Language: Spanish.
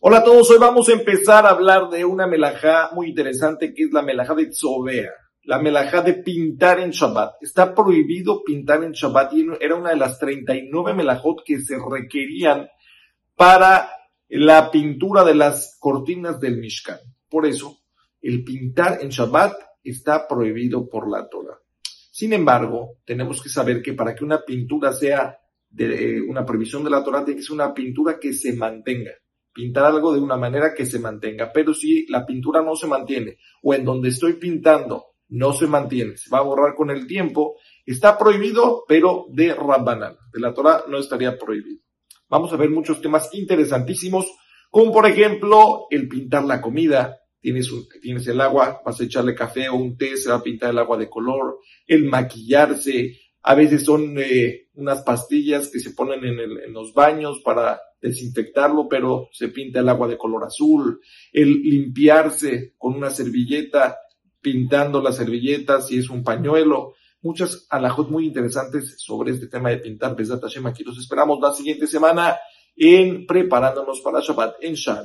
Hola a todos, hoy vamos a empezar a hablar de una melajá muy interesante que es la melajá de Tzovea, la melajá de pintar en Shabbat. Está prohibido pintar en Shabbat y era una de las 39 melajot que se requerían para la pintura de las cortinas del Mishkan. Por eso, el pintar en Shabbat está prohibido por la Torah. Sin embargo, tenemos que saber que para que una pintura sea de una prohibición de la Torah, tiene que ser una pintura que se mantenga pintar algo de una manera que se mantenga. Pero si la pintura no se mantiene o en donde estoy pintando no se mantiene, se va a borrar con el tiempo, está prohibido, pero de Rabbanan. De la Torah no estaría prohibido. Vamos a ver muchos temas interesantísimos, como por ejemplo el pintar la comida. Tienes, tienes el agua, vas a echarle café o un té, se va a pintar el agua de color, el maquillarse, a veces son eh, unas pastillas que se ponen en, en, los baños para desinfectarlo, pero se pinta el agua de color azul, el limpiarse con una servilleta, pintando la servilleta si es un pañuelo, muchas alajos muy interesantes sobre este tema de pintar Besat Hashem. Aquí los esperamos la siguiente semana en preparándonos para Shabbat en Shah